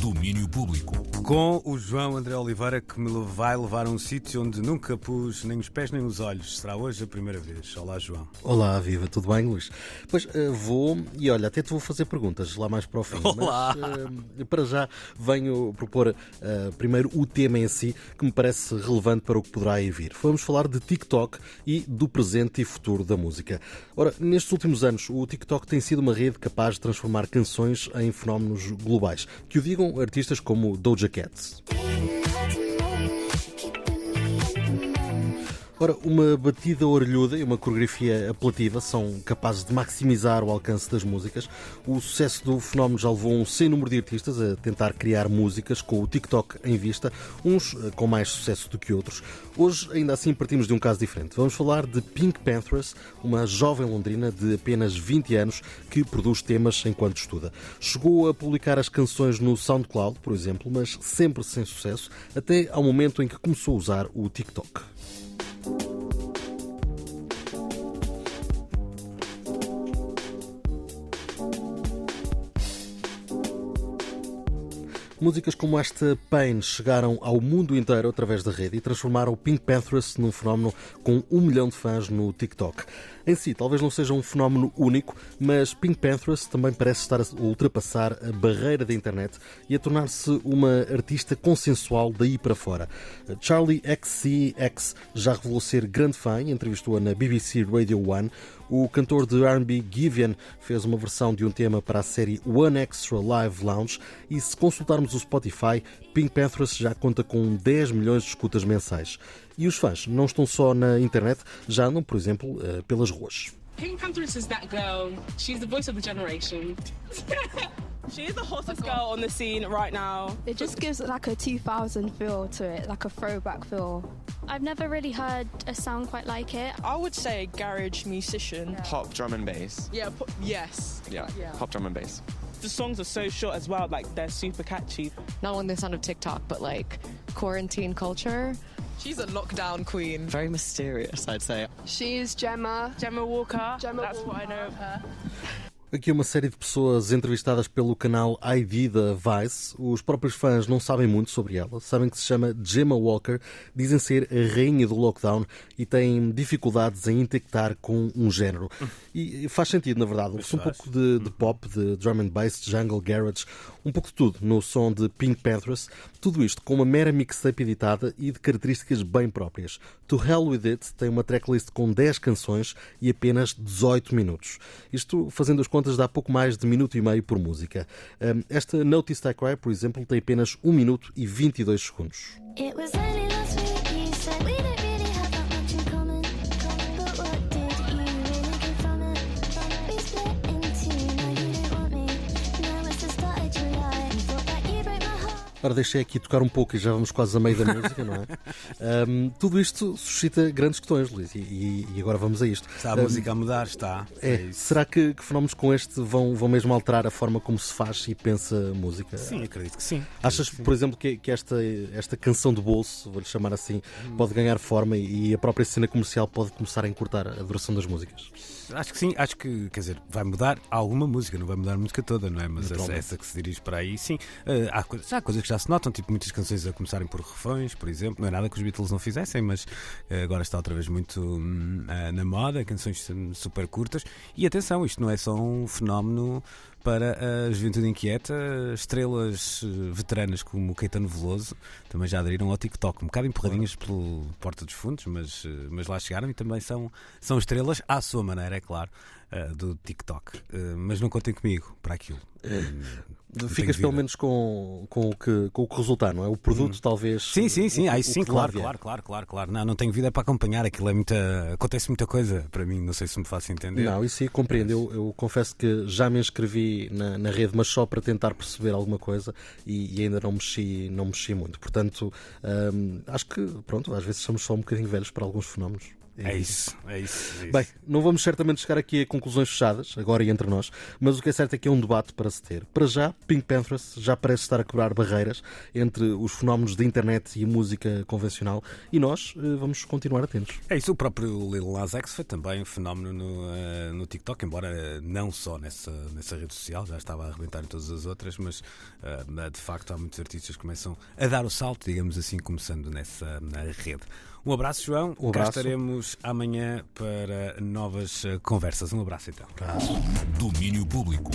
Domínio Público. Com o João André Oliveira, que me vai levar a um sítio onde nunca pus nem os pés nem os olhos. Será hoje a primeira vez. Olá, João. Olá, viva, tudo bem, Luís? Pois uh, vou, e olha, até te vou fazer perguntas lá mais para o fim. Olá! Mas uh, para já venho propor uh, primeiro o tema em si, que me parece relevante para o que poderá aí vir. Vamos falar de TikTok e do presente e futuro da música. Ora, nestes últimos anos, o TikTok tem sido uma rede capaz de transformar canções em fenómenos globais. Que o digam artistas como Doja Cat. Ora, uma batida orelhuda e uma coreografia apelativa são capazes de maximizar o alcance das músicas. O sucesso do fenómeno já levou um sem número de artistas a tentar criar músicas com o TikTok em vista, uns eh, com mais sucesso do que outros. Hoje, ainda assim, partimos de um caso diferente. Vamos falar de Pink Panthers, uma jovem londrina de apenas 20 anos que produz temas enquanto estuda. Chegou a publicar as canções no SoundCloud, por exemplo, mas sempre sem sucesso, até ao momento em que começou a usar o TikTok. Músicas como esta Pain chegaram ao mundo inteiro através da rede e transformaram o Pink Panthers num fenómeno com um milhão de fãs no TikTok. Em si, talvez não seja um fenómeno único, mas Pink Panthers também parece estar a ultrapassar a barreira da internet e a tornar-se uma artista consensual daí para fora. Charlie XCX já revelou ser grande fã e entrevistou-a na BBC Radio 1. O cantor de R&B Givian fez uma versão de um tema para a série One Extra Live Lounge e se consultarmos o Spotify, Pink Panthers já conta com 10 milhões de escutas mensais. E os fãs não estão só na internet, já andam, por exemplo, eh, pelas ruas. Pink Panthers is that girl. She's the voice of the generation. She is the hottest girl on the scene right now. It just gives like a 2000 feel to it, like a throwback feel. I've never really heard a sound quite like it. I would say garage musician. Pop drum and bass. Yeah, pu- yes. Yeah, Yeah. pop drum and bass. The songs are so short as well, like they're super catchy. not only the sound of TikTok, but like quarantine culture. She's a lockdown queen. Very mysterious, I'd say. She's Gemma. Gemma Walker, Gemma that's what I know of her. Aqui uma série de pessoas entrevistadas pelo canal ID da Vice. Os próprios fãs não sabem muito sobre ela, sabem que se chama Gemma Walker, dizem ser a rainha do lockdown e têm dificuldades em intectar com um género. E faz sentido, na verdade. Um pouco de, de pop, de drum and bass, de jungle garage, um pouco de tudo no som de Pink Panthers. Tudo isto com uma mera mixtape editada e de características bem próprias. To Hell With It tem uma tracklist com 10 canções e apenas 18 minutos. Isto, fazendo as contas, dá pouco mais de minuto e meio por música. Esta Notice I Cry, por exemplo, tem apenas 1 minuto e 22 segundos. It Ora, deixei aqui tocar um pouco e já vamos quase a meio da música, não é? Hum, tudo isto suscita grandes questões, Luís, e, e- e agora vamos a isto. Está a Hum, música a mudar? Está. É, isso. será que, que fenómenos com este vão, vão mesmo alterar a forma como se faz e pensa música? Sim, acredito que sim. Achas, por exemplo, que, que esta, esta canção de bolso, vou-lhe chamar assim, pode ganhar forma e a própria cena comercial pode começar a encurtar a duração das músicas? Acho que sim, acho que, quer dizer, vai mudar alguma música, não vai mudar a música toda, não é? Mas essa, essa que se dirige para aí, sim. Eh, há, coisas, há coisas que já se notam, tipo muitas canções a começarem por refrões, por exemplo. Não é nada que os Beatles não fizessem, mas eh, agora está outra vez muito ah, na moda, canções hum, super curtas. E atenção, isto não é só um fenómeno para a juventude inquieta, estrelas eh, veteranas como o Caetano Veloso também já aderiram ao TikTok, um bocado empurradinhas pelo Porta dos Fundos, mas, eh, mas lá chegaram e também são, são estrelas à sua maneira, é claro, eh, do TikTok. Mas não contem comigo para aquilo. Hum, não Ficas pelo menos com, com, o que, com o que resultar, não é? O produto, talvez. Sim, sim, sim, o- aí sim, claro, claro, claro, claro, claro. Não, não tenho vida para acompanhar, aquilo é muita. Acontece muita coisa para mim, não sei se me faço entender. Não, isso aí compreendo. Eu, eu confesso que já me inscrevi na, na rede, mas só para tentar perceber alguma coisa e, e ainda não mexi, não mexi muito. Portanto, hum, acho que, pronto, às vezes somos só um bocadinho velhos para alguns fenómenos. É isso, é isso. é isso. Bem, não vamos certamente chegar aqui a conclusões fechadas, agora e entre nós, mas o que é certo é que é um debate para se ter. Para já, Pink Panthers já parece estar a quebrar barreiras entre os fenómenos da internet e a música convencional e nós eh, vamos continuar atentos. É isso, o próprio Lil Nas X foi também um fenómeno no, eh, no TikTok, embora eh, não só nessa, nessa rede social, já estava a arrebentar em todas as outras, mas de facto há muitos artistas que começam a dar o salto, digamos assim, começando nessa na rede. Um abraço, João. Um Cá abraço. Amanhã para novas eh, conversas. Um abraço então. Domínio público.